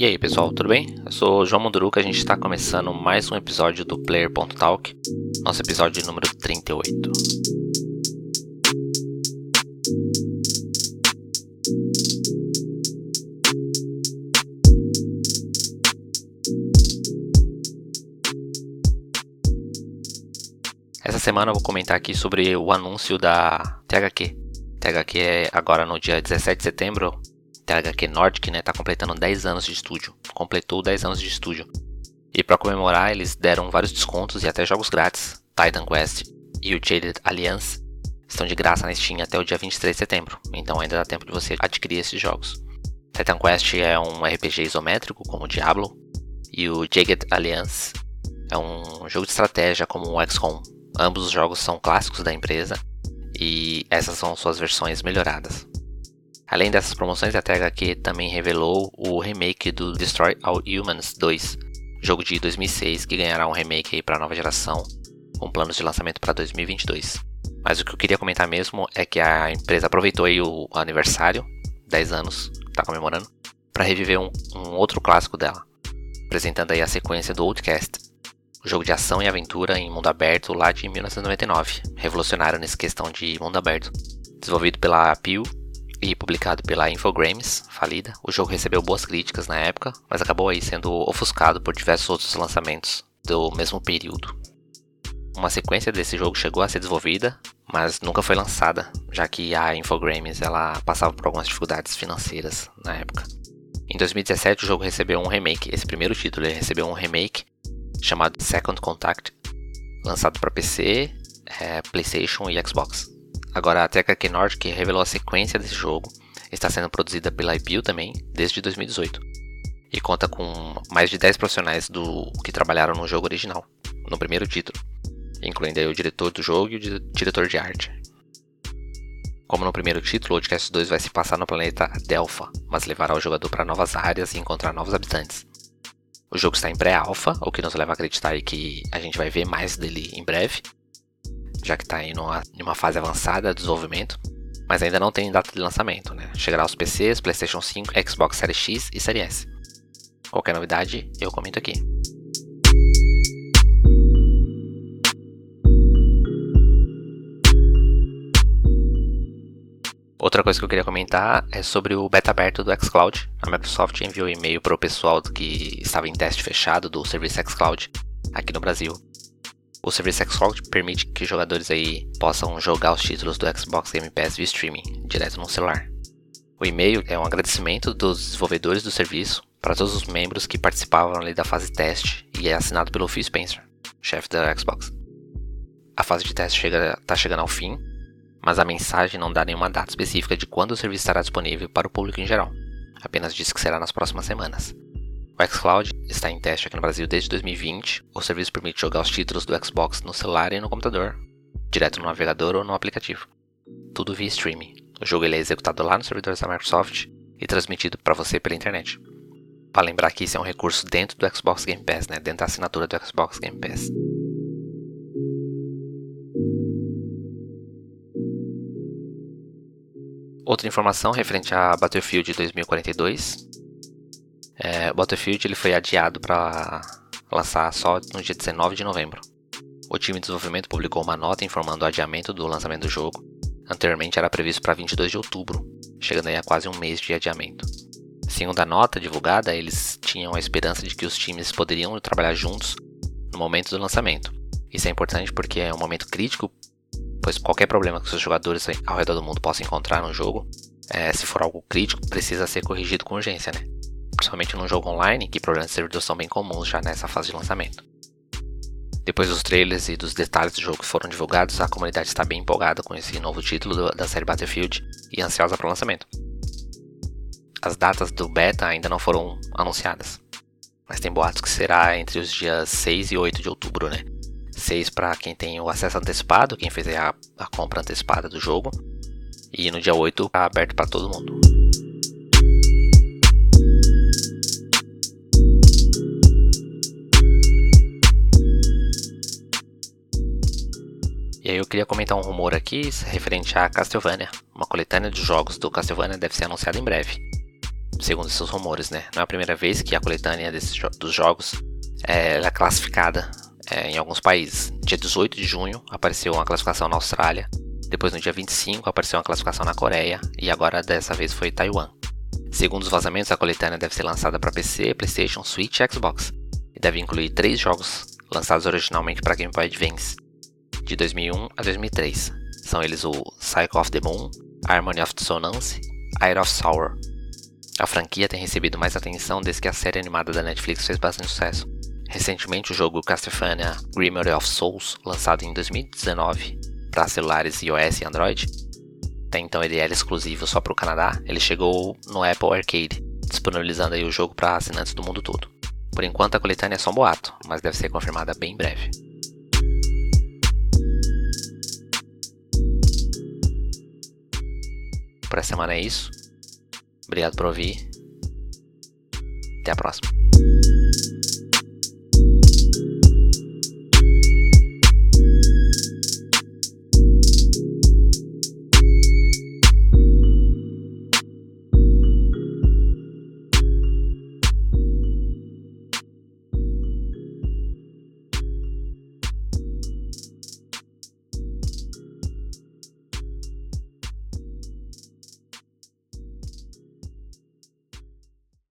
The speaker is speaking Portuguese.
E aí pessoal, tudo bem? Eu sou o João Munduruca, a gente está começando mais um episódio do Player.talk, nosso episódio número 38. Essa semana eu vou comentar aqui sobre o anúncio da THQ. THQ é agora no dia 17 de setembro, THQ Nordic, né, tá completando 10 anos de estúdio. Completou 10 anos de estúdio. E para comemorar, eles deram vários descontos e até jogos grátis. Titan Quest e o Jaded Alliance estão de graça na Steam até o dia 23 de setembro, então ainda dá tempo de você adquirir esses jogos. Titan Quest é um RPG isométrico, como o Diablo, e o Jagged Alliance é um jogo de estratégia como o XCOM. Ambos os jogos são clássicos da empresa e essas são suas versões melhoradas. Além dessas promoções, a THQ também revelou o remake do Destroy All Humans 2, jogo de 2006 que ganhará um remake para a nova geração, com planos de lançamento para 2022. Mas o que eu queria comentar mesmo é que a empresa aproveitou o aniversário, 10 anos, está comemorando, para reviver um, um, outro clássico dela, apresentando aí a sequência do Outcast, o jogo de ação e aventura em mundo aberto lá de 1999, revolucionário nessa questão de mundo aberto, desenvolvido pela Pew e publicado pela Infogrames, falida. O jogo recebeu boas críticas na época, mas acabou aí sendo ofuscado por diversos outros lançamentos do mesmo período. Uma sequência desse jogo chegou a ser desenvolvida, mas nunca foi lançada, já que a Infogrames ela passava por algumas dificuldades financeiras na época. Em 2017 o jogo recebeu um remake, esse primeiro título ele recebeu um remake chamado Second Contact, lançado para PC, é, PlayStation e Xbox. Agora, a THQ Nordic revelou a sequência desse jogo, está sendo produzida pela IPIL também, desde 2018, e conta com mais de 10 profissionais do que trabalharam no jogo original, no primeiro título, incluindo o diretor do jogo e o diretor de arte. Como no primeiro título, o Outcast 2 vai se passar no planeta Delpha, mas levará o jogador para novas áreas e encontrar novos habitantes. O jogo está em pré-alpha, o que nos leva a acreditar que a gente vai ver mais dele em breve, já que está em uma, fase avançada de desenvolvimento, mas ainda não tem data de lançamento, né? Chegará aos PCs, PlayStation 5, Xbox Series X e Series S. Qualquer novidade, eu comento aqui. Outra coisa que eu queria comentar é sobre o beta aberto do xCloud. A Microsoft enviou um e-mail para o pessoal que estava em teste fechado do serviço xCloud aqui no Brasil, o serviço xCloud permite que jogadores aí possam jogar os títulos do Xbox Game Pass via streaming, direto no celular. O e-mail é um agradecimento dos desenvolvedores do serviço para todos os membros que participavam ali da fase teste e é assinado pelo Phil Spencer, chefe da Xbox. A fase de teste está chega, chegando ao fim, mas a mensagem não dá nenhuma data específica de quando o serviço estará disponível para o público em geral, apenas diz que será nas próximas semanas. O xCloud está em teste aqui no Brasil desde 2020. O serviço permite jogar os títulos do Xbox no celular e no computador, direto no navegador ou no aplicativo. Tudo via streaming. O jogo é executado lá nos servidores da Microsoft e transmitido para você pela internet. Para lembrar que isso é um recurso dentro do Xbox Game Pass, né? dentro da assinatura do Xbox Game Pass. Outra informação referente a Battlefield 2042 é, Battlefield ele foi adiado para lançar só no dia 19 de novembro. O time de desenvolvimento publicou uma nota informando o adiamento do lançamento do jogo. Anteriormente era previsto para 22 de outubro, chegando aí a quase um mês de adiamento. Segundo a nota divulgada, eles tinham a esperança de que os times poderiam trabalhar juntos no momento do lançamento. Isso é importante porque é um momento crítico, pois qualquer problema que os jogadores ao redor do mundo possam encontrar no jogo, é, se for algo crítico, precisa ser corrigido com urgência, né? Principalmente num jogo online, que problemas de servidor são bem comuns já nessa fase de lançamento. Depois dos trailers e dos detalhes do jogo que foram divulgados, a comunidade está bem empolgada com esse novo título da série Battlefield e ansiosa para o lançamento. As datas do beta ainda não foram anunciadas, mas tem boatos que será entre os dias 6 e 8 de outubro, né? 6 para quem tem o acesso antecipado, quem fez a, a compra antecipada do jogo, e no dia 8 está aberto para todo mundo. E aí eu queria comentar um rumor aqui referente a Castlevania. Uma coletânea de jogos do Castlevania deve ser anunciada em breve. segundo seus rumores, né? Não é a primeira vez que a coletânea dos jogos é, é classificada é, em alguns países. Dia 18 de junho apareceu uma classificação na Austrália, depois no dia 25 apareceu uma classificação na Coreia e agora dessa vez foi Taiwan. Segundo os vazamentos, a coletânea deve ser lançada para PC, PlayStation, Switch e Xbox e deve incluir três jogos lançados originalmente para Game Boy Advance de 2001 a 2003. São eles o Cycle of the Moon, Harmony of Dissonance Air of Sour. A franquia tem recebido mais atenção desde que a série animada da Netflix fez bastante sucesso. Recentemente, o jogo Castlevania Grimory of Souls, lançado em 2019 para celulares iOS e Android, até então ele era exclusivo só para o Canadá, ele chegou no Apple Arcade, disponibilizando aí o jogo para assinantes do mundo todo. Por enquanto a coletânea é só um boato, mas deve ser confirmada bem em breve. Por essa semana é isso. Obrigado por ouvir. Até a próxima.